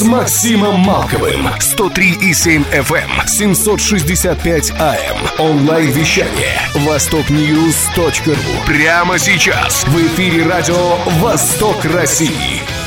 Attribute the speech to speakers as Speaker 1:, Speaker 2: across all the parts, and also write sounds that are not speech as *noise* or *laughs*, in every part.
Speaker 1: с Максимом Малковым. 103,7 FM, 765 AM. Онлайн-вещание. Востокньюз.ру. Прямо сейчас в эфире радио «Восток России».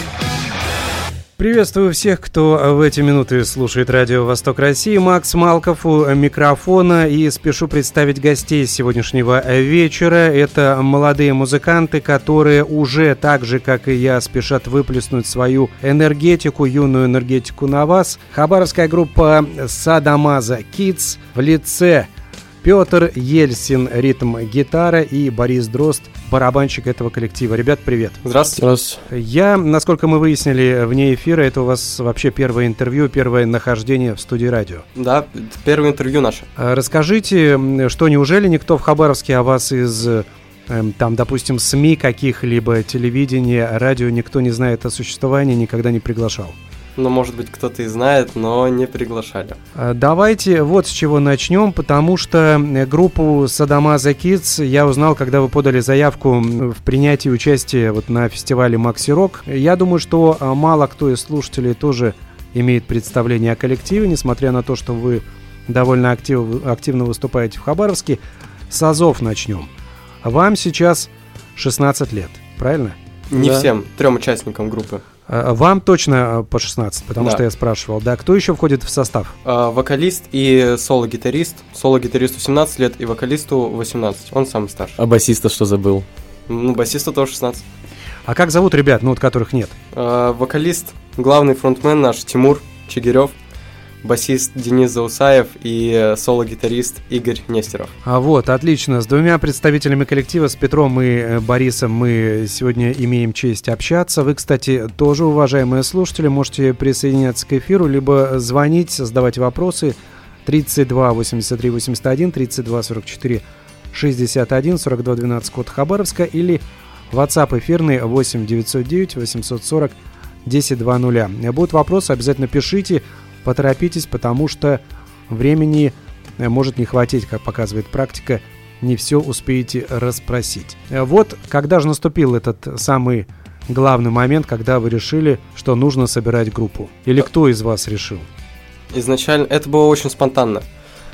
Speaker 2: Приветствую всех, кто в эти минуты слушает радио «Восток России». Макс Малков у микрофона и спешу представить гостей сегодняшнего вечера. Это молодые музыканты, которые уже так же, как и я, спешат выплеснуть свою энергетику, юную энергетику на вас. Хабаровская группа «Садамаза Kids в лице Петр Ельсин, ритм гитара и Борис Дрозд, барабанщик этого коллектива. Ребят, привет.
Speaker 3: Здравствуйте. Здравствуйте.
Speaker 2: Я, насколько мы выяснили вне эфира, это у вас вообще первое интервью, первое нахождение в студии радио.
Speaker 3: Да, первое интервью наше.
Speaker 2: А расскажите, что неужели никто в Хабаровске о вас из эм, там, допустим, СМИ каких-либо, телевидения, радио, никто не знает о существовании, никогда не приглашал?
Speaker 3: Ну, может быть, кто-то и знает, но не приглашали.
Speaker 2: А, давайте вот с чего начнем, потому что э, группу Садамаза Kids я узнал, когда вы подали заявку в принятии участия вот на фестивале Макси Рок. Я думаю, что а, мало кто из слушателей тоже имеет представление о коллективе, несмотря на то, что вы довольно актив, активно выступаете в Хабаровске. С Азов начнем. Вам сейчас 16 лет, правильно?
Speaker 3: Не да. всем, трем участникам группы.
Speaker 2: А, вам точно а, по 16, потому да. что я спрашивал. Да, кто еще входит в состав?
Speaker 3: А, вокалист и соло-гитарист. Соло-гитаристу 17 лет и вокалисту 18. Он самый старший.
Speaker 4: А басиста что забыл?
Speaker 3: Ну, басисту тоже 16.
Speaker 2: А как зовут ребят, ну, вот которых нет?
Speaker 3: А, вокалист, главный фронтмен наш Тимур Чигирев басист Денис Заусаев и соло-гитарист Игорь Нестеров.
Speaker 2: А вот, отлично. С двумя представителями коллектива, с Петром и э, Борисом, мы сегодня имеем честь общаться. Вы, кстати, тоже, уважаемые слушатели, можете присоединяться к эфиру, либо звонить, задавать вопросы 32 83 81, 32 44 61, 42 12, код Хабаровска, или WhatsApp эфирный 8 909 840 1020. Будут вопросы, обязательно пишите. Поторопитесь, потому что времени э, может не хватить, как показывает практика, не все успеете расспросить. Э, вот когда же наступил этот самый главный момент, когда вы решили, что нужно собирать группу? Или кто из вас решил?
Speaker 3: Изначально это было очень спонтанно.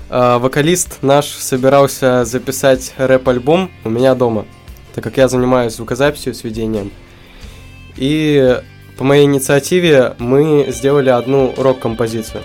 Speaker 3: Э, вокалист наш собирался записать рэп-альбом у меня дома, так как я занимаюсь звукозаписью, сведением. И по моей инициативе мы сделали одну рок-композицию.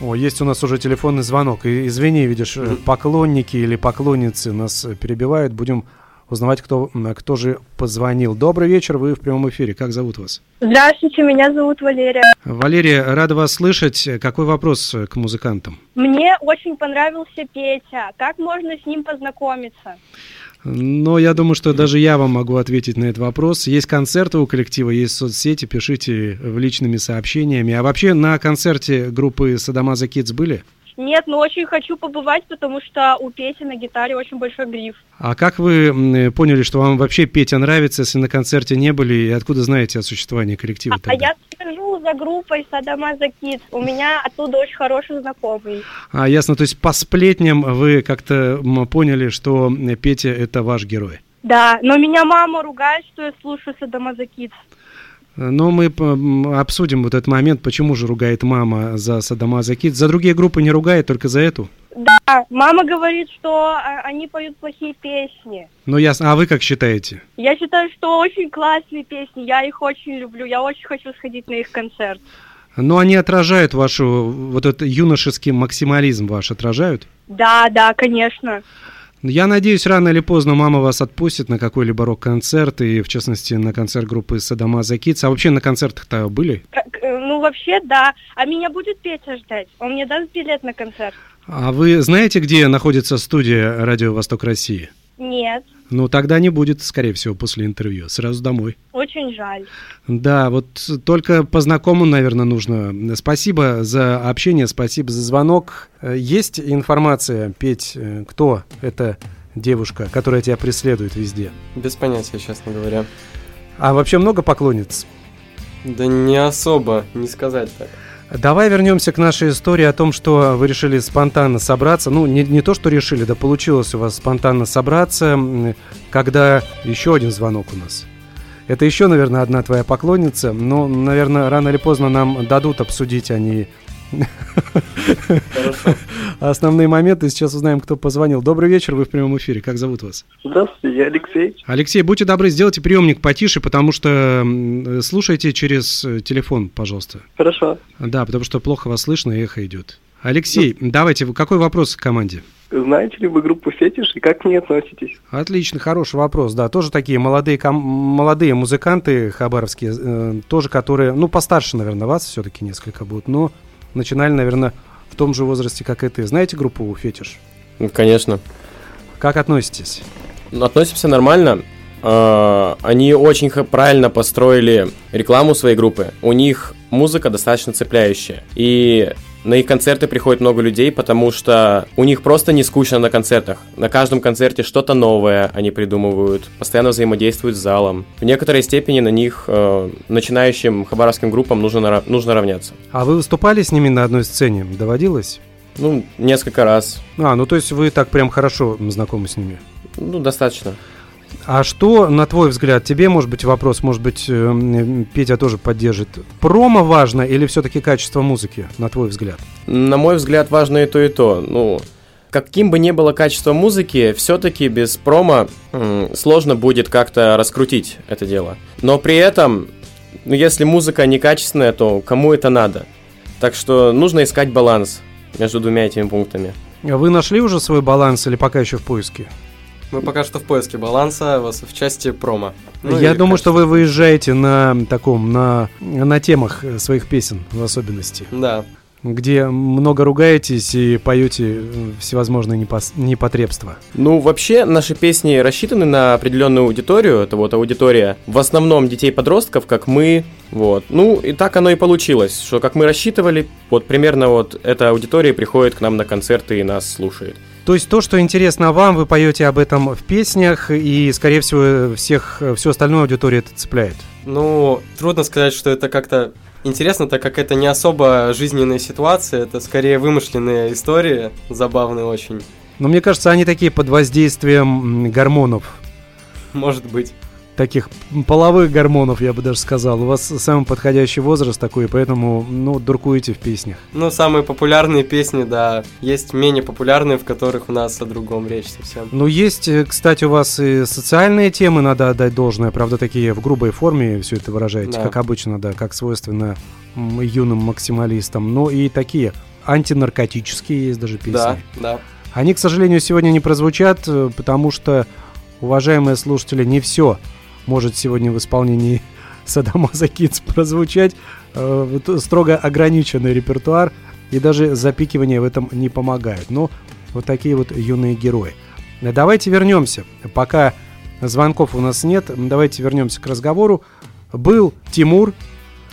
Speaker 2: О, есть у нас уже телефонный звонок. И, извини, видишь, поклонники или поклонницы нас перебивают. Будем узнавать, кто, кто же позвонил. Добрый вечер, вы в прямом эфире. Как зовут вас?
Speaker 5: Здравствуйте, меня зовут Валерия.
Speaker 2: Валерия, рада вас слышать. Какой вопрос к музыкантам?
Speaker 5: Мне очень понравился Петя. Как можно с ним познакомиться?
Speaker 2: Но я думаю, что даже я вам могу ответить на этот вопрос. Есть концерты у коллектива, есть соцсети, пишите в личными сообщениями. А вообще на концерте группы Садамаза Kids были?
Speaker 5: Нет, но очень хочу побывать, потому что у Пети на гитаре очень большой гриф.
Speaker 2: А как вы поняли, что вам вообще Петя нравится, если на концерте не были, и откуда знаете о существовании коллектива?
Speaker 5: А, а я слежу за группой Садама Закит. У меня оттуда очень хороший знакомый.
Speaker 2: А, ясно. То есть по сплетням вы как-то поняли, что Петя это ваш герой?
Speaker 5: Да, но меня мама ругает, что я слушаю Садама Закит.
Speaker 2: Но мы обсудим вот этот момент, почему же ругает мама за Садамаза Кит. За другие группы не ругает, только за эту?
Speaker 5: Да, мама говорит, что а, они поют плохие песни.
Speaker 2: Ну ясно. А вы как считаете?
Speaker 5: Я считаю, что очень классные песни, я их очень люблю, я очень хочу сходить на их концерт.
Speaker 2: Но они отражают вашу, вот этот юношеский максимализм ваш отражают?
Speaker 5: Да, да, конечно.
Speaker 2: Я надеюсь, рано или поздно мама вас отпустит на какой-либо рок-концерт, и в частности на концерт группы Садамаза Kids. А вообще на концертах-то были?
Speaker 5: Э, ну, вообще, да. А меня будет Петя ждать. Он мне даст билет на концерт.
Speaker 2: А вы знаете, где находится студия «Радио Восток России»?
Speaker 5: Нет.
Speaker 2: Ну, тогда не будет, скорее всего, после интервью. Сразу домой.
Speaker 5: Очень жаль.
Speaker 2: Да, вот только по знакомым, наверное, нужно. Спасибо за общение, спасибо за звонок. Есть информация, Петь, кто это девушка, которая тебя преследует везде?
Speaker 3: Без понятия, честно говоря.
Speaker 2: А вообще много поклонниц?
Speaker 3: Да не особо, не сказать так.
Speaker 2: Давай вернемся к нашей истории о том, что вы решили спонтанно собраться. Ну, не, не то, что решили, да получилось у вас спонтанно собраться, когда еще один звонок у нас. Это еще, наверное, одна твоя поклонница, но, наверное, рано или поздно нам дадут обсудить они
Speaker 3: Хорошо.
Speaker 2: Основные моменты сейчас узнаем, кто позвонил. Добрый вечер, вы в прямом эфире. Как зовут вас?
Speaker 4: Здравствуйте, я Алексей.
Speaker 2: Алексей, будьте добры, сделайте приемник потише, потому что слушайте через э, телефон, пожалуйста.
Speaker 4: Хорошо.
Speaker 2: Да, потому что плохо вас слышно, эхо идет. Алексей, ну, давайте, какой вопрос к команде?
Speaker 4: Знаете ли вы группу «Фетиш» и как к ней относитесь?
Speaker 2: Отлично, хороший вопрос, да. Тоже такие молодые, ком- молодые музыканты хабаровские, э, тоже которые, ну, постарше, наверное, вас все-таки несколько будут, но начинали, наверное, в том же возрасте, как и ты. Знаете группу «Фетиш»?
Speaker 3: Ну, конечно.
Speaker 2: Как относитесь?
Speaker 6: Ну, относимся нормально. А, они очень правильно построили рекламу своей группы. У них музыка достаточно цепляющая. И на их концерты приходит много людей, потому что у них просто не скучно на концертах. На каждом концерте что-то новое они придумывают, постоянно взаимодействуют с залом. В некоторой степени на них э, начинающим хабаровским группам нужно, нужно равняться.
Speaker 2: А вы выступали с ними на одной сцене? Доводилось?
Speaker 6: Ну, несколько раз.
Speaker 2: А, ну то есть вы так прям хорошо знакомы с ними?
Speaker 6: Ну, достаточно.
Speaker 2: А что, на твой взгляд, тебе, может быть, вопрос, может быть, э, Петя тоже поддержит. Промо важно или все-таки качество музыки, на твой взгляд?
Speaker 6: На мой взгляд, важно и то, и то. Ну, каким бы ни было качество музыки, все-таки без промо м, сложно будет как-то раскрутить это дело. Но при этом, ну, если музыка некачественная, то кому это надо? Так что нужно искать баланс между двумя этими пунктами.
Speaker 2: Вы нашли уже свой баланс или пока еще в поиске?
Speaker 3: Мы пока что в поиске баланса в части промо.
Speaker 2: Ну, Я думаю, что вы выезжаете на таком, на, на темах своих песен в особенности.
Speaker 3: Да.
Speaker 2: Где много ругаетесь и поете всевозможные непос- непотребства.
Speaker 6: Ну, вообще, наши песни рассчитаны на определенную аудиторию. Это вот аудитория в основном детей-подростков, как мы. Вот. Ну, и так оно и получилось, что как мы рассчитывали, вот примерно вот эта аудитория приходит к нам на концерты и нас слушает.
Speaker 2: То есть то, что интересно вам, вы поете об этом в песнях, и, скорее всего, всех, всю остальную аудиторию это цепляет?
Speaker 3: Ну, трудно сказать, что это как-то интересно, так как это не особо жизненная ситуация, это скорее вымышленные истории, забавные очень.
Speaker 2: Но мне кажется, они такие под воздействием гормонов.
Speaker 3: Может быть
Speaker 2: таких половых гормонов, я бы даже сказал. У вас самый подходящий возраст такой, поэтому, ну, дуркуете в песнях.
Speaker 3: Ну, самые популярные песни, да. Есть менее популярные, в которых у нас о другом речь совсем.
Speaker 2: Ну, есть, э, кстати, у вас и социальные темы, надо отдать должное. Правда, такие в грубой форме все это выражаете, да. как обычно, да, как свойственно юным максималистам. Но и такие антинаркотические есть даже песни.
Speaker 3: Да, да.
Speaker 2: Они, к сожалению, сегодня не прозвучат, э, потому что, уважаемые слушатели, не все может сегодня в исполнении *laughs* Саддама Закидс прозвучать. Э, строго ограниченный репертуар, и даже запикивание в этом не помогает. Но вот такие вот юные герои. Давайте вернемся. Пока звонков у нас нет, давайте вернемся к разговору. Был Тимур,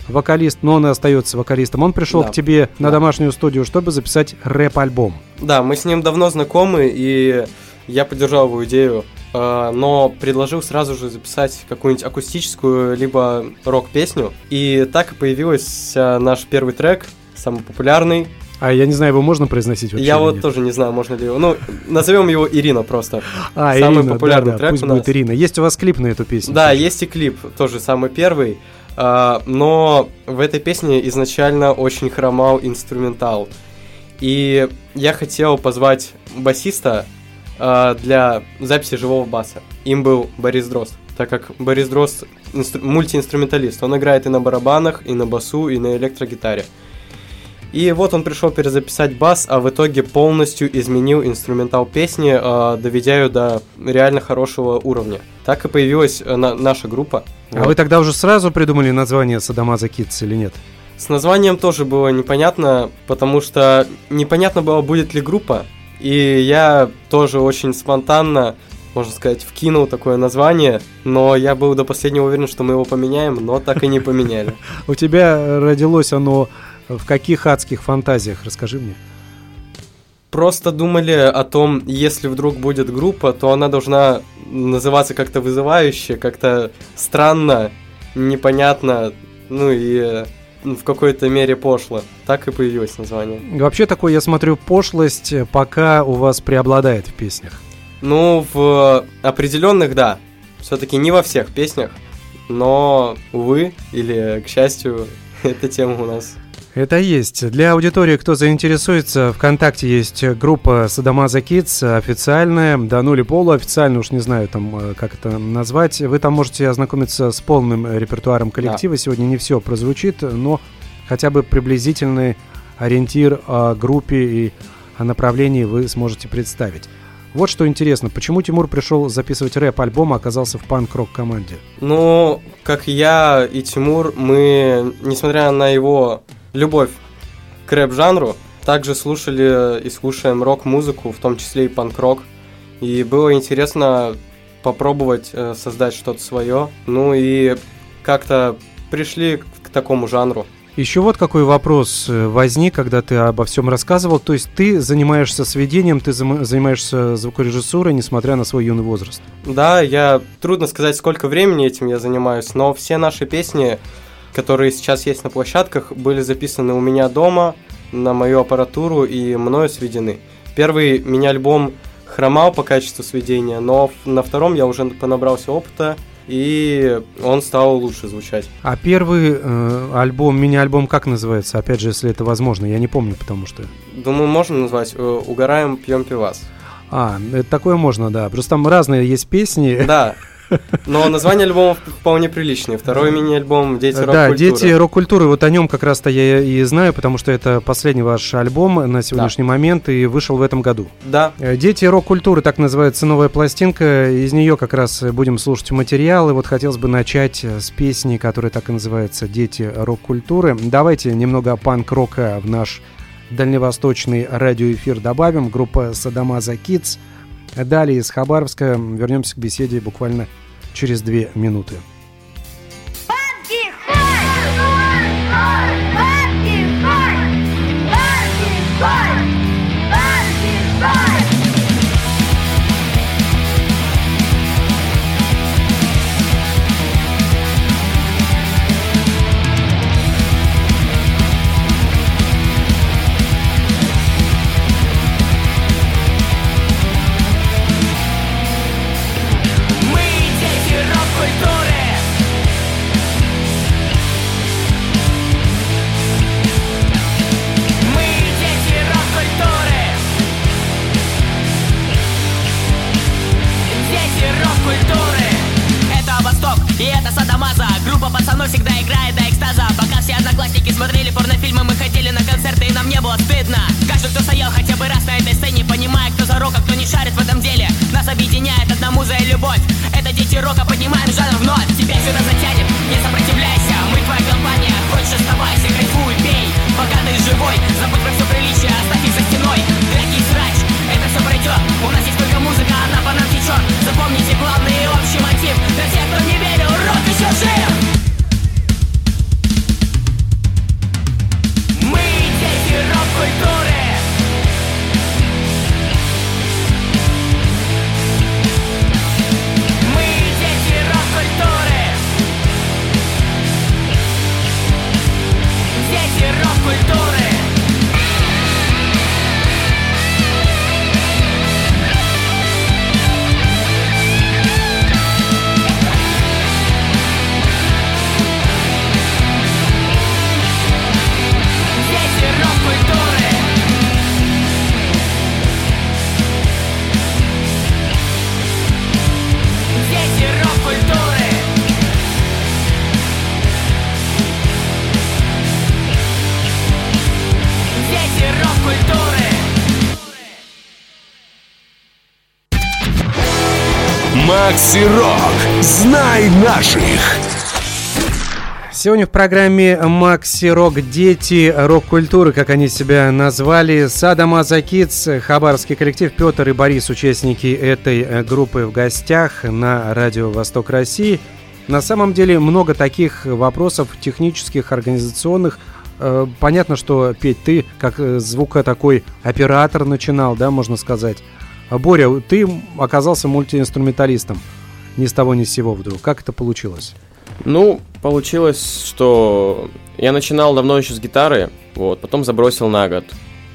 Speaker 2: вокалист, но он и остается вокалистом. Он пришел да. к тебе да. на домашнюю студию, чтобы записать рэп-альбом.
Speaker 3: Да, мы с ним давно знакомы, и я поддержал его идею но предложил сразу же записать какую-нибудь акустическую либо рок-песню. И так и появился наш первый трек, самый популярный.
Speaker 2: А я не знаю, его можно произносить
Speaker 3: вообще? Я вот нет? тоже не знаю, можно ли его. Ну, назовем его Ирина просто.
Speaker 2: А, самый Ирина, популярный да, да, трек пусть у нас. будет Ирина. Есть у вас клип на эту песню?
Speaker 3: Да, тоже. есть и клип, тоже самый первый. Uh, но в этой песне изначально очень хромал инструментал. И я хотел позвать басиста э, для записи живого баса. Им был Борис Дрозд, так как Борис Дрозд инстру- мультиинструменталист. Он играет и на барабанах, и на басу, и на электрогитаре. И вот он пришел перезаписать бас, а в итоге полностью изменил инструментал песни, э, доведя ее до реально хорошего уровня. Так и появилась э, на, наша группа.
Speaker 2: А вот. вы тогда уже сразу придумали название Садамаза Kids или нет?
Speaker 3: С названием тоже было непонятно, потому что непонятно было, будет ли группа, и я тоже очень спонтанно, можно сказать, вкинул такое название, но я был до последнего уверен, что мы его поменяем, но так и не поменяли. *laughs*
Speaker 2: У тебя родилось оно в каких адских фантазиях? Расскажи мне.
Speaker 3: просто думали о том, если вдруг будет группа, то она должна называться как-то вызывающе, как-то странно, непонятно, ну и в какой-то мере пошло. Так и появилось название.
Speaker 2: Вообще такой, я смотрю, пошлость э, пока у вас преобладает в песнях.
Speaker 3: Ну, в определенных, да. Все-таки не во всех песнях, но, увы, или, к счастью, *laughs* эта тема у нас
Speaker 2: это есть. Для аудитории, кто заинтересуется, ВКонтакте есть группа Садамаза Kids, официальная, да ну или полуофициальная, уж не знаю там, э, как это назвать. Вы там можете ознакомиться с полным репертуаром коллектива. Да. Сегодня не все прозвучит, но хотя бы приблизительный ориентир о группе и о направлении вы сможете представить. Вот что интересно, почему Тимур пришел записывать рэп-альбом, а оказался в панк-рок команде?
Speaker 3: Ну, как я и Тимур, мы, несмотря на его любовь к рэп-жанру. Также слушали и слушаем рок-музыку, в том числе и панк-рок. И было интересно попробовать э, создать что-то свое. Ну и как-то пришли к такому жанру.
Speaker 2: Еще вот какой вопрос э, возник, когда ты обо всем рассказывал. То есть ты занимаешься сведением, ты занимаешься звукорежиссурой, несмотря на свой юный возраст.
Speaker 3: Да, я трудно сказать, сколько времени этим я занимаюсь, но все наши песни которые сейчас есть на площадках, были записаны у меня дома на мою аппаратуру и мною сведены. Первый меня альбом хромал по качеству сведения, но на втором я уже понабрался опыта, и он стал лучше звучать.
Speaker 2: А первый э, альбом, мини-альбом как называется? Опять же, если это возможно, я не помню, потому что...
Speaker 3: Думаю, можно назвать э, «Угораем, пьем пивас».
Speaker 2: А, это такое можно, да. Просто там разные есть песни.
Speaker 3: Да, *laughs* но название альбома вполне приличное. Второй мини-альбом «Дети рок-культуры».
Speaker 2: Да, «Дети рок-культуры». Вот о нем как раз-то я и знаю, потому что это последний ваш альбом на сегодняшний да. момент и вышел в этом году.
Speaker 3: Да.
Speaker 2: Э, «Дети рок-культуры», так называется новая пластинка. Из нее как раз будем слушать материал. И вот хотелось бы начать с песни, которая так и называется «Дети рок-культуры». Давайте немного панк-рока в наш дальневосточный радиоэфир добавим. Группа «Садамаза Kids». Далее из Хабаровска вернемся к беседе буквально через две минуты. широко поднимаем жанр вновь.
Speaker 1: Теперь сюда затем Макси Рок. Знай наших.
Speaker 2: Сегодня в программе Макси Рок Дети рок-культуры, как они себя назвали. Сада Мазакиц, хабаровский коллектив Петр и Борис, участники этой э, группы в гостях на радио Восток России. На самом деле много таких вопросов технических, организационных э, понятно, что, Петь, ты как э, звука такой оператор начинал, да, можно сказать. Боря, ты оказался мультиинструменталистом ни с того ни с сего вдруг. Как это получилось?
Speaker 6: Ну, получилось, что я начинал давно еще с гитары, вот, потом забросил на год.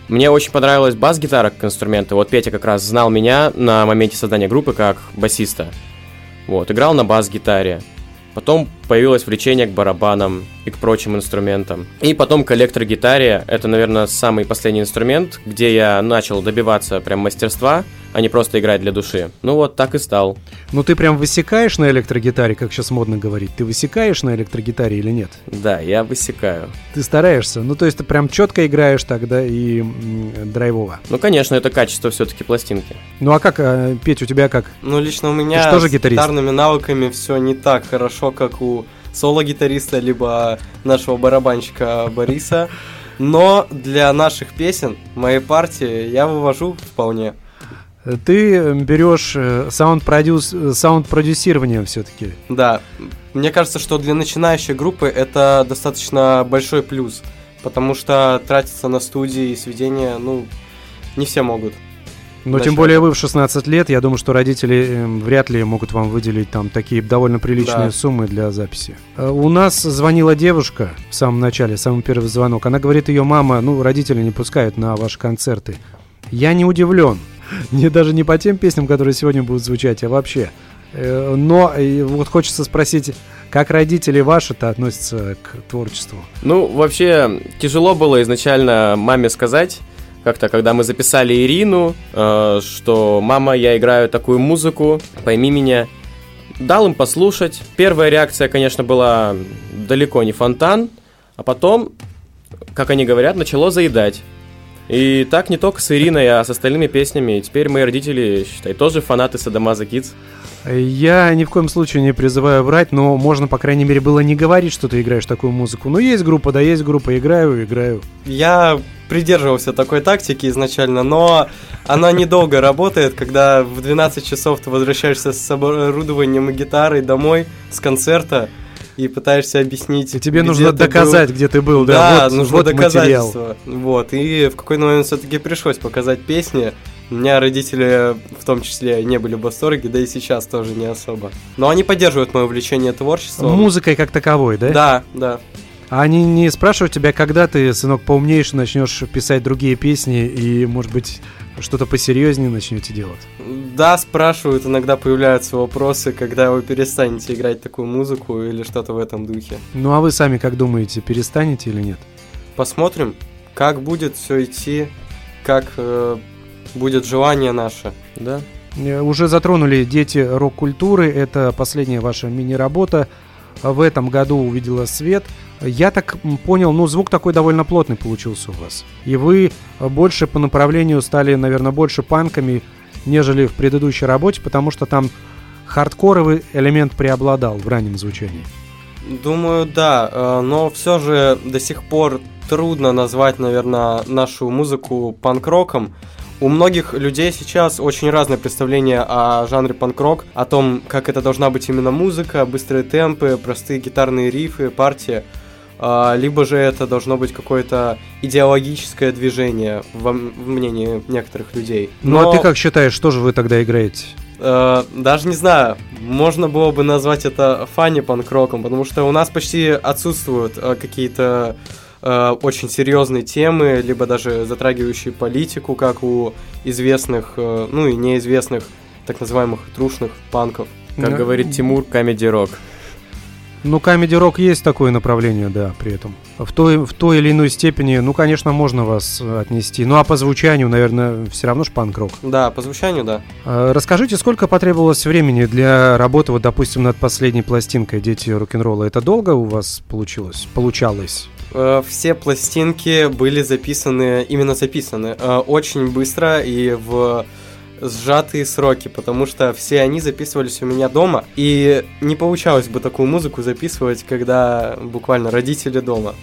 Speaker 6: Мне очень понравилась бас-гитара как инструмент, вот Петя как раз знал меня на моменте создания группы как басиста. Вот, играл на бас-гитаре. Потом появилось влечение к барабанам и к прочим инструментам. И потом к электрогитаре. Это, наверное, самый последний инструмент, где я начал добиваться прям мастерства, а не просто играть для души. Ну вот, так и стал.
Speaker 2: Ну ты прям высекаешь на электрогитаре, как сейчас модно говорить. Ты высекаешь на электрогитаре или нет?
Speaker 6: Да, я высекаю.
Speaker 2: Ты стараешься. Ну то есть ты прям четко играешь тогда и м, драйвово.
Speaker 6: Ну, конечно, это качество все-таки пластинки.
Speaker 2: Ну а как, э, Петь, у тебя как?
Speaker 3: Ну, лично у меня
Speaker 2: Ты что же
Speaker 3: с
Speaker 2: гитарист?
Speaker 3: гитарными навыками все не так хорошо, как у соло-гитариста, либо нашего барабанщика Бориса. Но для наших песен, моей партии, я вывожу вполне.
Speaker 2: Ты берешь э, саунд-продюс, э, саунд-продюсирование все-таки.
Speaker 3: Да, мне кажется, что для начинающей группы это достаточно большой плюс, потому что тратиться на студии и сведения, ну, не все могут.
Speaker 2: Но тем более вы в 16 лет, я думаю, что родители э, вряд ли могут вам выделить там такие довольно приличные
Speaker 3: Да.
Speaker 2: суммы для записи. Э, У нас звонила девушка в самом начале, самый первый звонок. Она говорит, ее мама, ну, родители не пускают на ваши концерты. Я не удивлен. *laughs* Не даже не по тем песням, которые сегодня будут звучать, а вообще. Э, Но э, вот хочется спросить, как родители ваши-то относятся к творчеству?
Speaker 6: Ну, вообще, тяжело было изначально маме сказать, как-то, когда мы записали Ирину, э, что «Мама, я играю такую музыку, пойми меня». Дал им послушать. Первая реакция, конечно, была далеко не фонтан, а потом, как они говорят, начало заедать. И так не только с Ириной, а с остальными песнями. И теперь мои родители, считай, тоже фанаты Садамаза Kids.
Speaker 2: Я ни в коем случае не призываю врать, но можно, по крайней мере, было не говорить, что ты играешь такую музыку. Ну, есть группа, да, есть группа, играю, играю.
Speaker 3: Я придерживался такой тактики изначально, но она недолго работает, когда в 12 часов ты возвращаешься с оборудованием и гитарой домой с концерта и пытаешься объяснить.
Speaker 2: И тебе нужно доказать, где ты был,
Speaker 3: был.
Speaker 2: да,
Speaker 3: Да,
Speaker 2: вот,
Speaker 3: нужно
Speaker 2: вот материал.
Speaker 3: доказательства. Вот, и в какой-то момент все-таки пришлось показать песни. У меня родители в том числе не были в восторге, да и сейчас тоже не особо. Но они поддерживают мое увлечение творчеством.
Speaker 2: Музыкой как таковой, да?
Speaker 3: Да, да.
Speaker 2: А они не спрашивают тебя, когда ты, сынок, поумнеешь, начнешь писать другие песни и, может быть, что-то посерьезнее начнете делать?
Speaker 3: Да, спрашивают, иногда появляются вопросы, когда вы перестанете играть такую музыку или что-то в этом духе.
Speaker 2: Ну, а вы сами как думаете, перестанете или нет?
Speaker 3: Посмотрим, как будет все идти, как э, будет желание наше.
Speaker 6: Да.
Speaker 2: Э, Уже затронули дети рок-культуры, это последняя ваша мини-работа. В этом году увидела свет. Я так понял, ну, звук такой довольно плотный получился у вас. И вы больше по направлению стали, наверное, больше панками, нежели в предыдущей работе, потому что там хардкоровый элемент преобладал в раннем звучании.
Speaker 3: Думаю, да, э, но все же до сих пор трудно назвать, наверное, нашу музыку панк-роком. У многих людей сейчас очень разное представление о жанре панк-рок, о том, как это должна быть именно музыка, быстрые темпы, простые гитарные рифы, партии. А, Либо же это должно быть какое-то идеологическое движение, в мнении некоторых людей.
Speaker 2: Ну, а
Speaker 3: Но,
Speaker 2: ты как считаешь, что же вы тогда играете?
Speaker 3: э, даже не знаю, можно было бы назвать это фанни панк-роком, потому что у нас почти отсутствуют э, какие-то э, очень серьезные темы, либо даже затрагивающие политику, как у известных, э, ну и неизвестных так называемых трушных панков.
Speaker 6: Как
Speaker 2: Да.
Speaker 6: говорит Тимур, комеди рок.
Speaker 2: Ну, комеди рок есть такое направление, да, при этом. В той, в той или иной степени, ну, конечно, можно вас э, отнести. Ну, а по звучанию, наверное, все равно ж панк-рок.
Speaker 3: Да, по звучанию, да.
Speaker 2: А, Расскажите, сколько потребовалось времени для работы, вот, допустим, над последней пластинкой «Дети рок-н-ролла»? Это долго у вас получилось? Получалось?
Speaker 3: Э, Все пластинки были записаны, именно записаны, э, очень быстро и в сжатые сроки, потому что все они записывались у меня дома, и не получалось бы такую музыку записывать, когда буквально родители дома.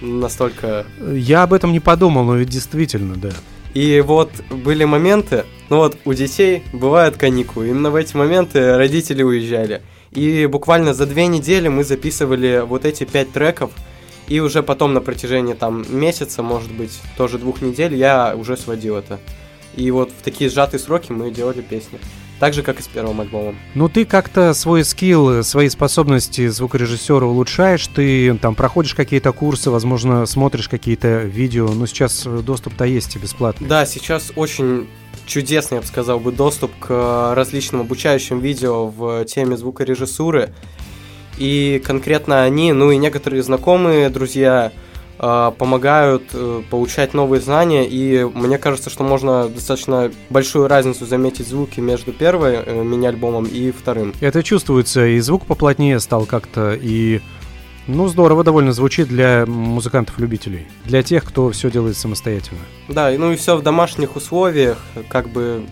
Speaker 3: Настолько...
Speaker 2: Я об этом не подумал, но ведь действительно, да.
Speaker 3: И вот были моменты, ну вот у детей бывают каникулы, именно в эти моменты родители уезжали. И буквально за две недели мы записывали вот эти пять треков, И уже потом на протяжении там месяца, может быть, тоже двух недель я уже сводил это. И вот в такие сжатые сроки мы делали песни. Так же, как и с первым альбомом.
Speaker 2: Ну, ты как-то свой скилл, свои способности звукорежиссера улучшаешь, ты там проходишь какие-то курсы, возможно, смотришь какие-то видео, ну, сейчас доступ-то есть и бесплатный.
Speaker 3: Да, сейчас очень чудесный, я бы сказал, бы доступ к различным обучающим видео в теме звукорежиссуры. И конкретно они, ну и некоторые знакомые, друзья, э, помогают э, получать новые знания, и мне кажется, что можно достаточно большую разницу заметить в звуке между первым э, мини-альбомом и вторым.
Speaker 2: Это чувствуется, и звук поплотнее стал как-то, и ну, здорово довольно звучит для музыкантов-любителей. Для тех, кто все делает самостоятельно.
Speaker 3: Да, ну и все в домашних условиях, как бы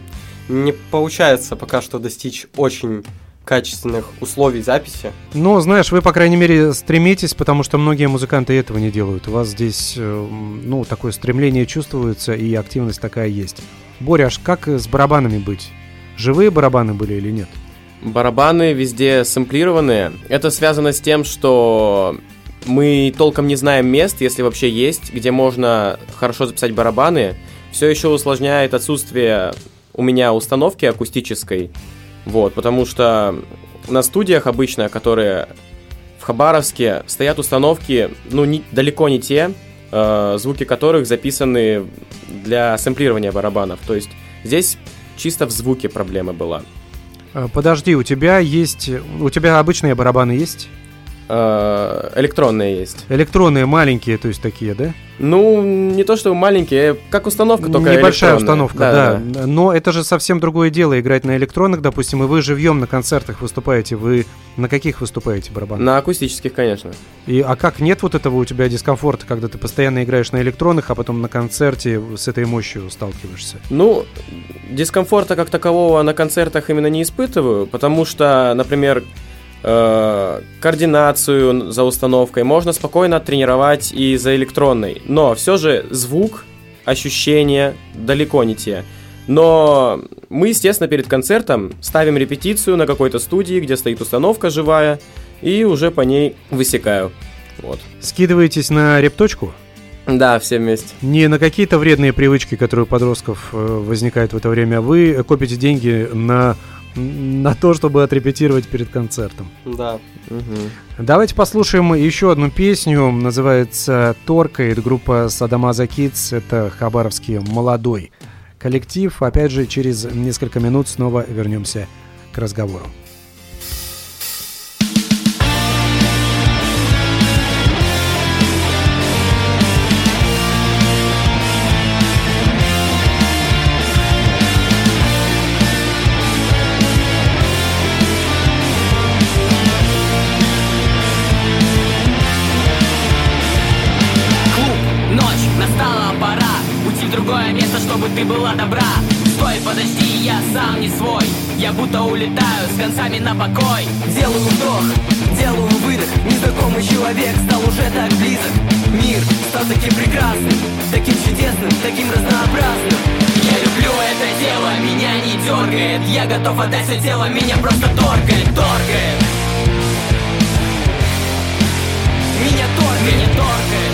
Speaker 3: не получается пока что достичь очень качественных условий записи.
Speaker 2: Но, знаешь, вы, по крайней мере, стремитесь, потому что многие музыканты этого не делают. У вас здесь, э, ну, такое стремление чувствуется, и активность такая есть. Боря, аж как с барабанами быть? Живые барабаны были или нет?
Speaker 6: Барабаны везде сэмплированные. Это связано с тем, что мы толком не знаем мест, если вообще есть, где можно хорошо записать барабаны. Все еще усложняет отсутствие у меня установки акустической. Вот, потому что на студиях обычно, которые в Хабаровске, стоят установки, ну, не, далеко не те, э, звуки которых записаны для сэмплирования барабанов. То есть здесь чисто в звуке проблема была.
Speaker 2: Э, подожди, у тебя есть... У тебя обычные барабаны есть?
Speaker 6: Э, электронные есть.
Speaker 2: Электронные, маленькие, то есть такие, да?
Speaker 6: Ну, не то что маленькие, как установка, только
Speaker 2: Небольшая установка, да, да. да. Но это же совсем другое дело, играть на электронных, допустим, и вы живьем на концертах выступаете. Вы на каких выступаете барабанах?
Speaker 6: На акустических, конечно.
Speaker 2: И, а как, нет вот этого у тебя дискомфорта, когда ты постоянно играешь на электронных, а потом на концерте с этой мощью сталкиваешься?
Speaker 6: Ну, дискомфорта как такового на концертах именно не испытываю, потому что, например, Э, координацию за установкой можно спокойно тренировать и за электронной. Но все же звук, ощущения далеко не те. Но мы, естественно, перед концертом ставим репетицию на какой-то студии, где стоит установка живая, и уже по ней высекаю. Вот.
Speaker 2: Скидываетесь на репточку?
Speaker 6: Да, все вместе.
Speaker 2: Не на какие-то вредные привычки, которые у подростков э, возникают в это время, а вы копите деньги на на то, чтобы отрепетировать перед концертом.
Speaker 3: Да.
Speaker 2: Угу. Давайте послушаем еще одну песню. Называется «Торка». Это группа «Садамаза Кидс». Это хабаровский молодой коллектив. Опять же, через несколько минут снова вернемся к разговору.
Speaker 7: Концами на покой. Делаю вдох, делаю выдох. Незнакомый человек стал уже так близок. Мир стал таким прекрасным Таким чудесным, таким разнообразным. Я люблю это дело, меня не дергает. Я готов отдать все тело, меня просто торкает, торкает. Меня торкает, меня торкает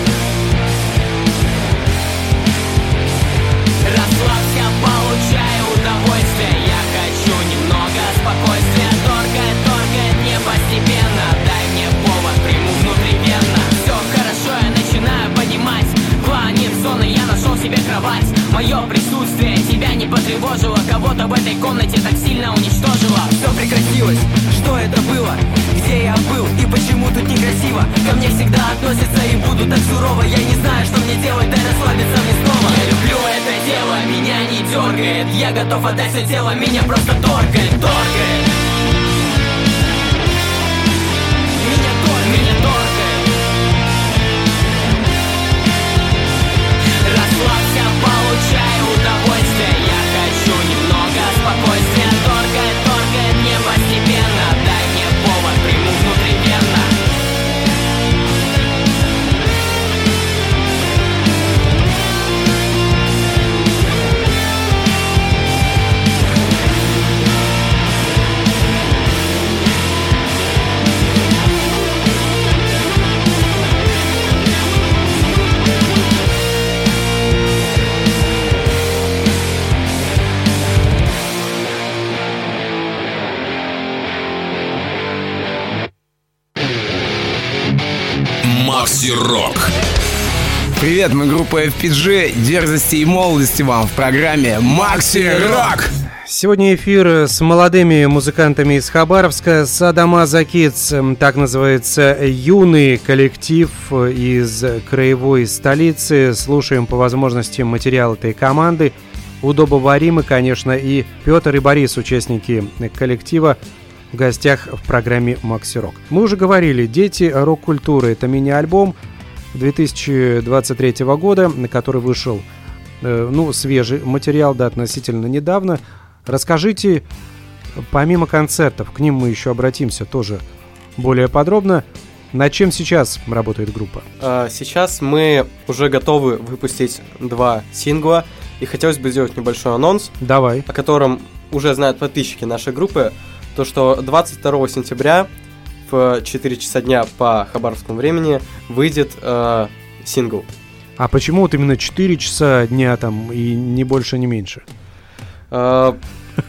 Speaker 7: себе кровать. Мое присутствие тебя не потревожило. Кого-то в этой комнате так сильно уничтожило. Все прекратилось, что это было? Где я был? И почему тут некрасиво? Ко мне всегда относятся и буду так сурово. Я не знаю, что мне делать, дай расслабиться мне снова. Я люблю это дело, меня не дергает Я готов отдать все тело, меня просто торкает, торкает
Speaker 1: Рок.
Speaker 8: Привет, мы группа FPG. Дерзости и молодости вам в программе Макси Рок.
Speaker 2: Сегодня эфир с молодыми музыкантами из Хабаровска Садамаза Kids. Эм, Так называется юный коллектив из краевой столицы. Слушаем по возможности материал этой команды. Удобоваримы, конечно, и Петр и Борис, участники коллектива, в гостях в программе Макси Рок. Мы уже говорили, «Дети рок-культуры» — это мини-альбом 2023 года, на который вышел э, ну, свежий материал, да, относительно недавно. Расскажите, помимо концертов, к ним мы еще обратимся тоже более подробно, над чем сейчас работает группа?
Speaker 3: А, Сейчас мы уже готовы выпустить два сингла, и хотелось бы сделать небольшой анонс,
Speaker 2: Давай.
Speaker 3: о котором уже знают подписчики нашей группы, то что 22 сентября в 4 часа дня по хабаровскому времени выйдет э, сингл.
Speaker 2: А почему вот именно 4 часа дня там и не больше, не меньше?
Speaker 3: Э,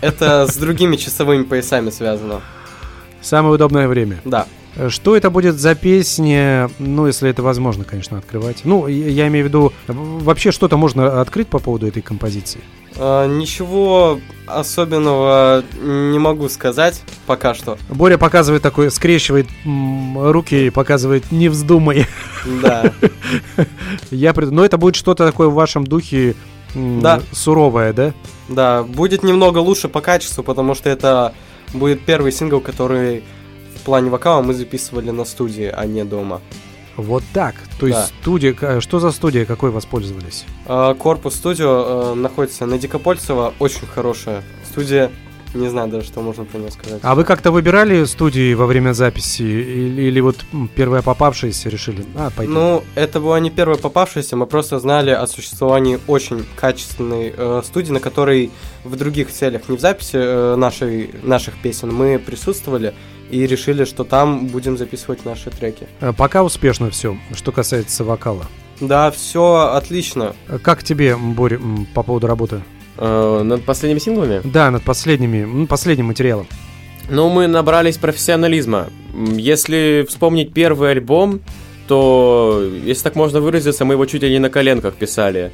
Speaker 3: Это с другими часовыми поясами связано.
Speaker 2: Самое удобное время.
Speaker 3: Да.
Speaker 2: Э, Что это будет за песня? Ну, если это возможно, конечно, открывать. Ну, я имею в виду, вообще что-то можно открыть по поводу этой композиции?
Speaker 3: Э, Ничего особенного не могу сказать пока что.
Speaker 2: Боря показывает такой, скрещивает руки и показывает «не вздумай».
Speaker 3: Да. *laughs*
Speaker 2: Я пред... Но это будет что-то такое в вашем духе
Speaker 3: Да.
Speaker 2: суровое, да?
Speaker 3: Да, будет немного лучше по качеству, потому что это будет первый сингл, который в плане вокала мы записывали на студии, а не дома.
Speaker 2: Вот так. То есть
Speaker 3: Да.
Speaker 2: студия, ка- что за студия, какой воспользовались?
Speaker 3: А, Корпус студио э, находится на Дикопольцево, очень хорошая студия. Не знаю даже, что можно про нее сказать.
Speaker 2: А вы как-то выбирали студии во время записи или, или вот первая попавшаяся решили? А, пойду.
Speaker 3: Ну, это была не первая попавшаяся, мы просто знали о существовании очень качественной э, студии, на которой в других целях, не в записи э, нашей, наших песен, мы присутствовали и решили, что там будем записывать наши треки.
Speaker 2: Э, Пока успешно все, что касается вокала.
Speaker 3: Да, все отлично.
Speaker 2: Э, Как тебе, Боря, м, по поводу работы?
Speaker 6: Э, над последними синглами?
Speaker 2: Да, над последними, последним материалом.
Speaker 6: Ну, мы набрались профессионализма. Если вспомнить первый альбом, то, если так можно выразиться, мы его чуть ли не на коленках писали.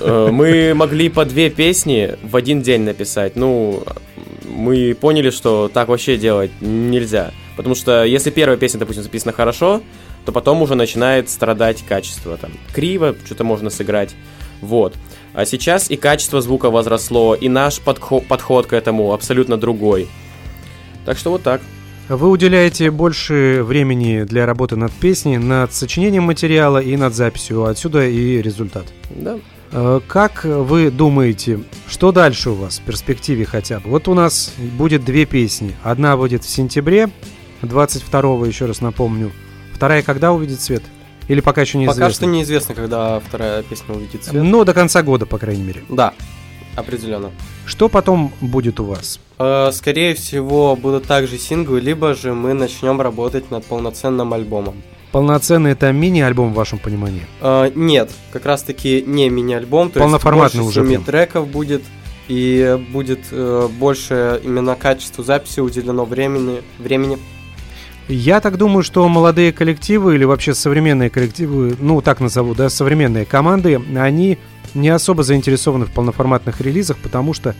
Speaker 6: Э, Мы могли по две песни в один день написать. Ну, мы поняли, что так вообще делать нельзя. Потому что если первая песня, допустим, записана хорошо, то потом уже начинает страдать качество. Там криво, что-то можно сыграть. Вот. А сейчас и качество звука возросло, и наш подхо- подход к этому абсолютно другой. Так что вот так.
Speaker 2: Вы уделяете больше времени для работы над песней, над сочинением материала и над записью. Отсюда и результат.
Speaker 6: Да.
Speaker 2: Э, Как вы думаете, что дальше у вас в перспективе хотя бы? Вот у нас будет две песни. Одна будет в сентябре, 22 еще раз напомню. Вторая когда увидит свет? Или пока еще неизвестно?
Speaker 3: Пока что неизвестно, когда вторая песня увидит свет.
Speaker 2: Ну, до конца года, по крайней мере.
Speaker 3: Да, определенно.
Speaker 2: Что потом будет у вас?
Speaker 3: Э, Скорее всего, будут также синглы, либо же мы начнем работать над полноценным альбомом.
Speaker 2: Полноценный это мини-альбом в вашем понимании?
Speaker 3: Э, Нет, как раз таки не мини-альбом, то
Speaker 2: Полноформатный
Speaker 3: есть
Speaker 2: уже
Speaker 3: больше 7
Speaker 2: прям.
Speaker 3: треков будет, и будет э, больше именно качеству записи уделено времени. времени.
Speaker 2: Я так думаю, что молодые коллективы или вообще современные коллективы, ну так назову, да, современные команды, они не особо заинтересованы в полноформатных релизах, потому что,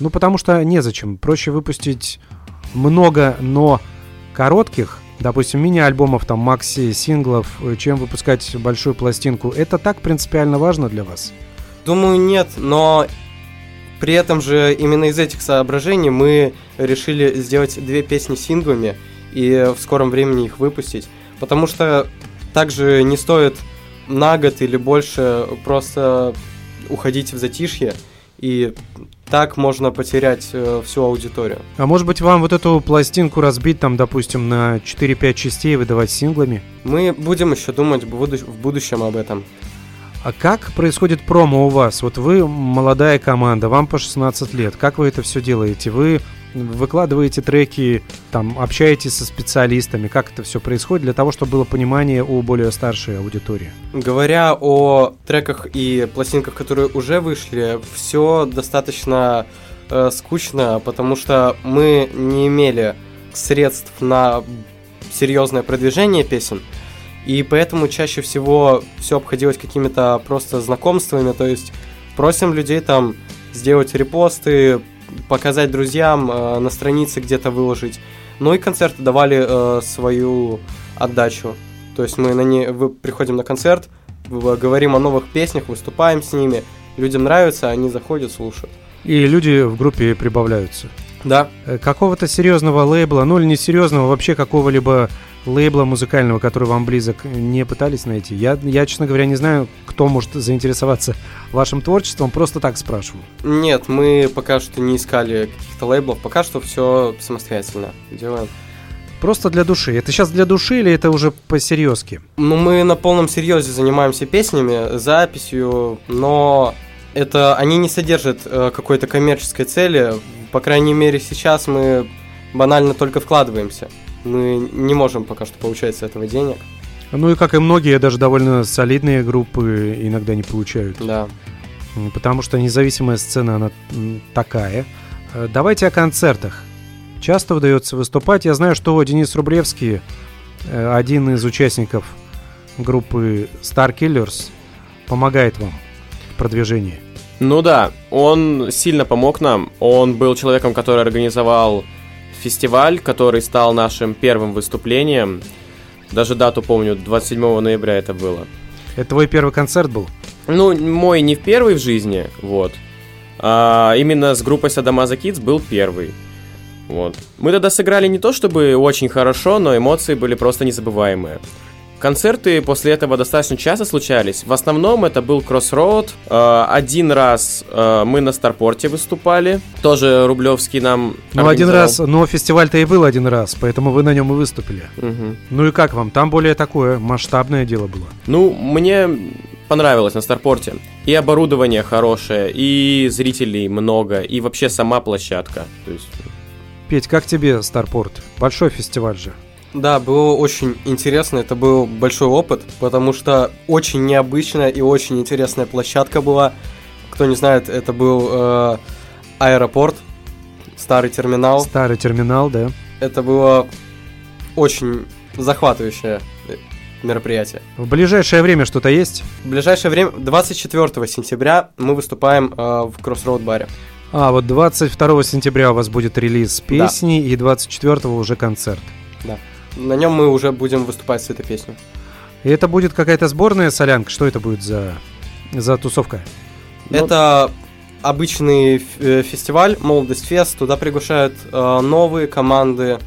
Speaker 2: ну потому что незачем. Проще выпустить много, но коротких, допустим, мини-альбомов, там, макси-синглов, э, чем выпускать большую пластинку. Это так принципиально важно для вас?
Speaker 3: Думаю, нет, но при этом же именно из этих соображений мы решили сделать две песни синглами и в скором времени их выпустить. Потому что также не стоит на год или больше просто уходить в затишье, и так можно потерять э, всю аудиторию.
Speaker 2: А может быть вам вот эту пластинку разбить, там, допустим, на 4-5 частей и выдавать синглами?
Speaker 3: Мы будем еще думать в буду- в будущем об этом.
Speaker 2: А как происходит промо у вас? Вот вы молодая команда, вам по 16 лет. Как вы это все делаете? Вы выкладываете треки, там, общаетесь со специалистами? Как это все происходит для того, чтобы было понимание у более старшей аудитории?
Speaker 3: Говоря о треках и пластинках, которые уже вышли, все достаточно э, скучно, потому что мы не имели средств на серьезное продвижение песен. И поэтому чаще всего все обходилось какими-то просто знакомствами, то есть просим людей там сделать репосты, показать друзьям, э, на странице где-то выложить. Ну и концерты давали э, свою отдачу. То есть мы на не, вы, приходим на концерт, в- говорим о новых песнях, выступаем с ними, людям нравится, они заходят, слушают.
Speaker 2: И люди в группе прибавляются.
Speaker 3: Да,
Speaker 2: Э, Какого-то серьезного лейбла, ну или не серьезного, вообще какого-либо лейбла музыкального, который вам близок, не пытались найти? Я, я, честно говоря, не знаю, кто может заинтересоваться вашим творчеством, просто так спрашиваю.
Speaker 3: нет, мы пока что не искали каких-то лейблов, пока что все самостоятельно делаем.
Speaker 2: Просто для души. Это сейчас для души или это уже по-серьезки?
Speaker 3: Ну, мы на полном серьезе занимаемся песнями, записью, но это они не содержат э, какой-то коммерческой цели. По крайней мере, сейчас мы банально только вкладываемся. Мы не можем пока что получать с этого денег.
Speaker 2: Ну и как и многие, даже довольно солидные группы иногда не получают.
Speaker 3: Да.
Speaker 2: Потому что независимая сцена, она такая. Э, Давайте о концертах. Часто удается выступать. Я знаю, что Денис Рублевский, э, один из участников группы Star Killers, помогает вам в продвижении.
Speaker 6: Ну да, он сильно помог нам. Он был человеком, который организовал фестиваль, который стал нашим первым выступлением. Даже дату помню, 27 ноября это было.
Speaker 2: Это твой первый концерт был?
Speaker 6: Ну, мой не в первый в жизни, вот. А именно с группой Садамаза Kids был первый. Вот. Мы тогда сыграли не то чтобы очень хорошо, но эмоции были просто незабываемые. Концерты после этого достаточно часто случались. В основном это был Кроссроуд. Э, Один раз э, мы на Старпорте выступали. Тоже Рублевский нам
Speaker 2: Ну, один раз, но фестиваль-то и был один раз, поэтому вы на нем и выступили.
Speaker 6: Мгм.
Speaker 2: Ну и как вам? Там более такое масштабное дело было.
Speaker 6: Ну, мне понравилось на Старпорте. И оборудование хорошее, и зрителей много, и вообще сама площадка. То есть,
Speaker 2: Петь, как тебе Старпорт? Большой фестиваль же.
Speaker 3: Да, было очень интересно, это был большой опыт, потому что очень необычная и очень интересная площадка была. Кто не знает, это был э, аэропорт, старый терминал.
Speaker 2: Старый терминал, да.
Speaker 3: Это было очень захватывающее мероприятие.
Speaker 2: В ближайшее время что-то есть?
Speaker 3: В ближайшее время, 24 сентября, мы выступаем э, в Кроссроуд баре.
Speaker 2: А, вот 22 сентября у вас будет релиз
Speaker 3: Да.
Speaker 2: песни, и 24 уже концерт.
Speaker 3: На нем мы уже будем выступать с этой песней.
Speaker 2: И это будет какая-то сборная солянка? Что это будет за, за тусовка?
Speaker 6: Ну,
Speaker 3: Это обычный э, фестиваль, Молодость Фест. Туда приглашают э, новые команды.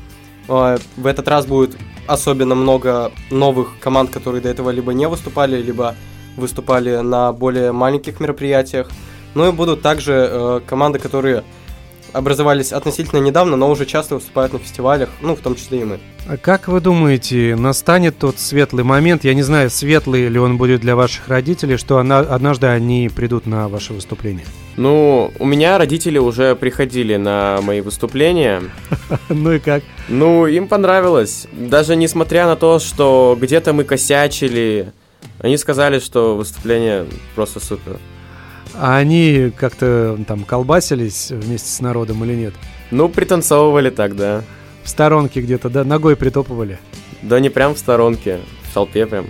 Speaker 3: Э, в этот раз будет особенно много новых команд, которые до этого либо не выступали, либо выступали на более маленьких мероприятиях. Ну и будут также э, команды, которые образовались относительно недавно, но уже часто выступают на фестивалях, ну, в том числе и мы.
Speaker 2: А как вы думаете, настанет тот светлый момент, я не знаю, светлый ли он будет для ваших родителей, что она- однажды они придут на ваше выступление?
Speaker 6: Ну, у меня родители уже приходили на мои выступления. *laughs*
Speaker 2: Ну и как?
Speaker 6: Ну, им понравилось. Даже несмотря на то, что где-то мы косячили, они сказали, что выступление просто супер.
Speaker 2: А они как-то там колбасились вместе с народом или нет?
Speaker 6: Ну, пританцовывали тогда.
Speaker 2: В сторонке где-то, да, ногой притопывали.
Speaker 6: Да не прям в сторонке, в толпе прям.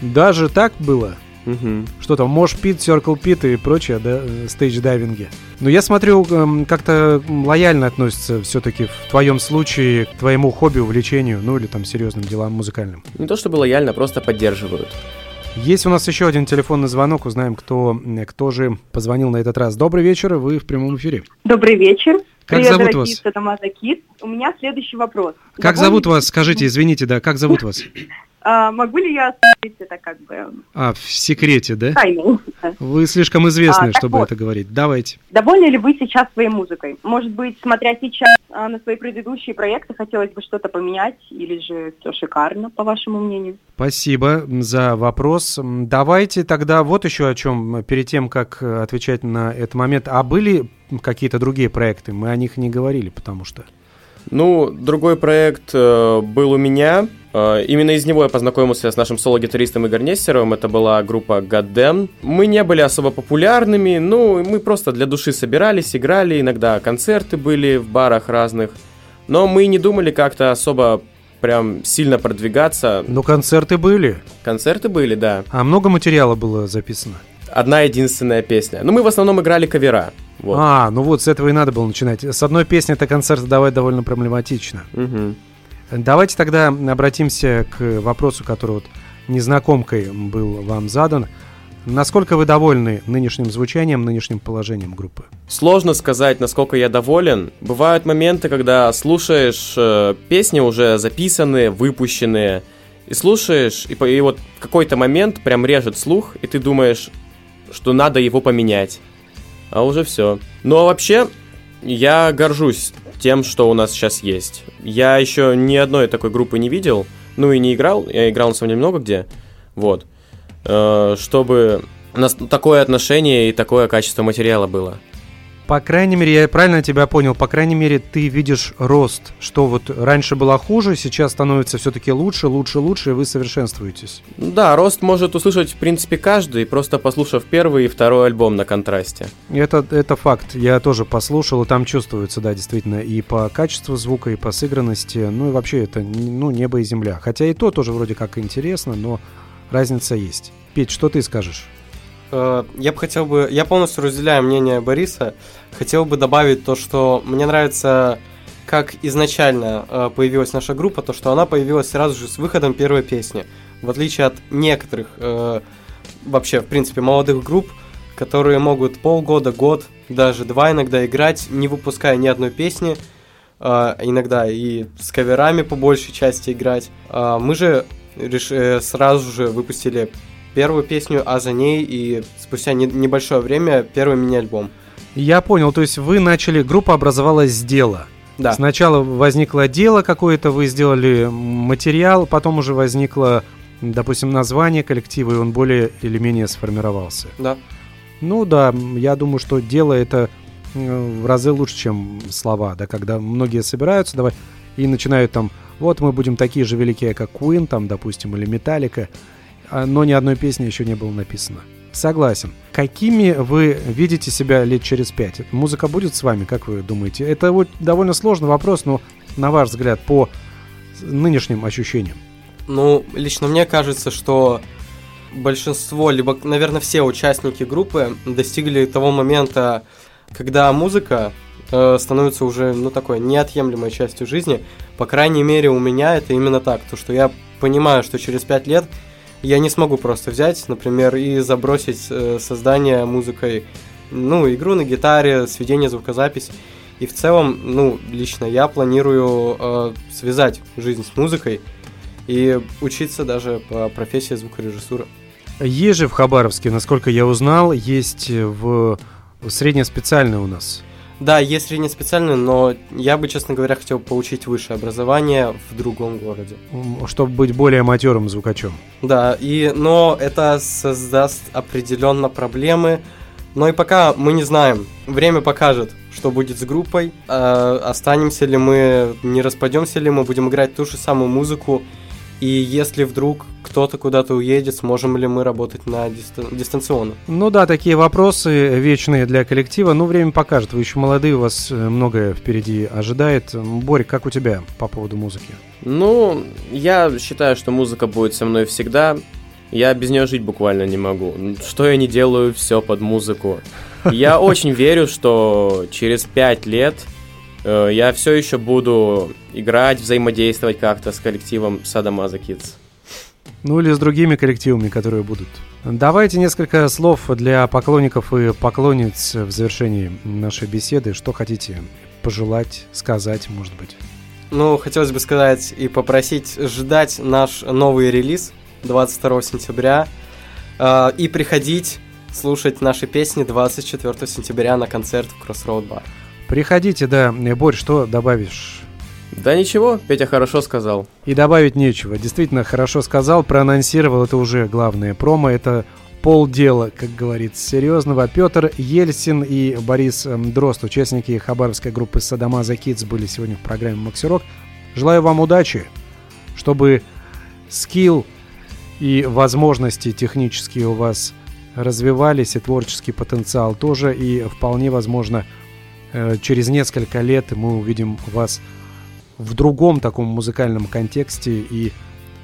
Speaker 2: Даже так было?
Speaker 6: Мгм.
Speaker 2: Что там, Мош Пит, Circle Пит и прочее, да, стейдж-дайвинги. Но я смотрю, эм, как-то лояльно относятся все-таки в твоем случае к твоему хобби, увлечению, ну или там серьезным делам музыкальным.
Speaker 6: Не то чтобы лояльно, просто поддерживают.
Speaker 2: Есть у нас еще один телефонный звонок, узнаем, кто, кто же позвонил на этот раз. Добрый вечер, вы в прямом эфире.
Speaker 9: Добрый вечер.
Speaker 2: Как
Speaker 9: Привет,
Speaker 2: зовут вас?
Speaker 9: Садомаза Кид. У меня следующий вопрос.
Speaker 2: Как
Speaker 9: Довольно-
Speaker 2: зовут вас? Скажите, извините, да, как зовут вас? *laughs*
Speaker 9: А, могу ли я оставить это как бы
Speaker 2: А, в секрете, да? *laughs* Вы слишком известны,
Speaker 9: А,
Speaker 2: чтобы
Speaker 9: вот.
Speaker 2: это говорить. Давайте.
Speaker 9: Довольны ли вы сейчас своей музыкой? Может быть, смотря сейчас на свои предыдущие проекты, хотелось бы что-то поменять? Или же все шикарно, по вашему мнению?
Speaker 2: Спасибо за вопрос. Давайте тогда вот еще о чем, перед тем, как э, отвечать на этот момент. А были какие-то другие проекты? Мы о них не говорили, потому что...
Speaker 6: Ну, другой проект э, был у меня. Э, именно из него я познакомился с нашим соло-гитаристом Игорь Нестеровым. Это была группа Goddamn. Мы не были особо популярными, ну, мы просто для души собирались, играли, иногда концерты были в барах разных. Но мы не думали как-то особо прям сильно продвигаться.
Speaker 2: Но концерты были.
Speaker 6: Концерты были, да.
Speaker 2: А много материала было записано?
Speaker 6: Одна единственная песня. Ну, мы в основном играли кавера. Вот.
Speaker 2: А, ну вот с этого и надо было начинать. С одной песни это концерт давать довольно проблематично.
Speaker 6: Мгм.
Speaker 2: Давайте тогда обратимся к вопросу, который вот незнакомкой был вам задан. Насколько вы довольны нынешним звучанием, нынешним положением группы?
Speaker 6: Сложно сказать, насколько я доволен. Бывают моменты, когда слушаешь э, песни уже записанные, выпущенные, и слушаешь, и, и вот в какой-то момент прям режет слух, и ты думаешь, что надо его поменять. А уже все. Но вообще, я горжусь тем, что у нас сейчас есть. Я еще ни одной такой группы не видел, ну и не играл. Я играл на самом деле много где. Вот. Э, чтобы у нас такое отношение и такое качество материала было.
Speaker 2: По крайней мере, я правильно тебя понял, по крайней мере, ты видишь рост, что вот раньше было хуже, сейчас становится все-таки лучше, лучше, лучше, и вы совершенствуетесь.
Speaker 6: Да, рост может услышать, в принципе, каждый, просто послушав первый и второй альбом на контрасте.
Speaker 2: Это, это факт. Я тоже послушал, и там чувствуется, да, действительно, и по качеству звука, и по сыгранности. Ну и вообще это, ну, небо и земля. Хотя и то тоже вроде как интересно, но разница есть. Петь, что ты скажешь?
Speaker 3: Э, Я бы хотел бы, я полностью разделяю мнение Бориса. Хотел бы добавить то, что мне нравится, как изначально э, появилась наша группа, то, что она появилась сразу же с выходом первой песни. В отличие от некоторых, э, вообще, в принципе, молодых групп, которые могут полгода, год, даже два иногда играть, не выпуская ни одной песни, иногда и с каверами по большей части играть. Мы же сразу же выпустили первую песню, а за ней и спустя не- небольшое время первый мини-альбом.
Speaker 2: Я понял, то есть вы начали, группа образовалась с дела.
Speaker 3: Да.
Speaker 2: Сначала возникло дело какое-то, вы сделали материал, потом уже возникло, допустим, название коллектива, и он более или менее сформировался.
Speaker 3: Да.
Speaker 2: Ну да, я думаю, что дело это э, в разы лучше, чем слова, да, когда многие собираются, давай, и начинают там, вот мы будем такие же великие, как Queen, там, допустим, или Металлика, но ни одной песни еще не было написано. Согласен. Какими вы видите себя лет через пять? Музыка будет с вами, как вы думаете? Это вот довольно сложный вопрос, но на ваш взгляд, по нынешним ощущениям.
Speaker 3: Ну, лично мне кажется, что большинство, либо, наверное, все участники группы достигли того момента, когда музыка э, становится уже, ну, такой неотъемлемой частью жизни. По крайней мере, у меня это именно так. То, что я понимаю, что через пять лет я не смогу просто взять, например, и забросить э, создание музыкой, ну, игру на гитаре, сведение звукозапись. И в целом, ну, лично я планирую э, связать жизнь с музыкой и учиться даже по профессии звукорежиссуры.
Speaker 2: Есть же в Хабаровске, насколько я узнал, есть в среднеспециальное у нас.
Speaker 3: Да, есть среднеспециальный, но я бы, честно говоря, хотел получить высшее образование в другом городе.
Speaker 2: чтобы быть более матерым звукачом.
Speaker 3: Да, и, но это создаст определенно проблемы. Но и пока мы не знаем. Время покажет, что будет с группой. э, останемся ли мы, не распадемся ли мы, будем играть ту же самую музыку. И если вдруг кто-то куда-то уедет, сможем ли мы работать на дистан- дистанционно?
Speaker 2: Ну да, такие вопросы вечные для коллектива. Ну, время покажет. Вы еще молодые, у вас э, многое впереди ожидает. Борь, как у тебя по поводу музыки?
Speaker 6: Ну, я считаю, что музыка будет со мной всегда. Я без нее жить буквально не могу. Что я не делаю, все под музыку. Я *laughs* очень верю, что через пять лет я все еще буду играть, взаимодействовать как-то с коллективом Садамаза Kids.
Speaker 2: Ну или с другими коллективами, которые будут. Давайте несколько слов для поклонников и поклонниц в завершении нашей беседы. Что хотите пожелать, сказать, может быть?
Speaker 3: Ну, хотелось бы сказать и попросить ждать наш новый релиз 22 сентября э, и приходить слушать наши песни 24 сентября на концерт в Crossroad Bar.
Speaker 2: Приходите, да. Борь, что добавишь?
Speaker 6: Да ничего, Петя хорошо сказал.
Speaker 2: И добавить нечего. Действительно, хорошо сказал, проанонсировал, это уже главное. Промо это полдела, как говорится, серьезного. Петр Ельсин и Борис эм, Дрозд, участники хабаровской группы Садамаза Kids, были сегодня в программе Максирок. Желаю вам удачи, чтобы скилл и возможности технические у вас развивались, и творческий потенциал тоже, и вполне возможно, э, через несколько лет мы увидим вас в другом таком музыкальном контексте и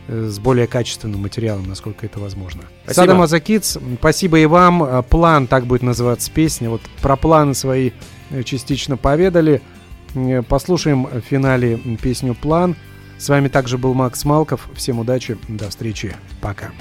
Speaker 2: э, с более качественным материалом, насколько это возможно.
Speaker 6: Спасибо.
Speaker 2: Садам Азакиц, спасибо и вам. Э, План, так будет называться песня. Вот про планы свои э, частично поведали. Э, Послушаем в финале песню «План». С вами также был Макс Малков. Всем удачи, до встречи, пока.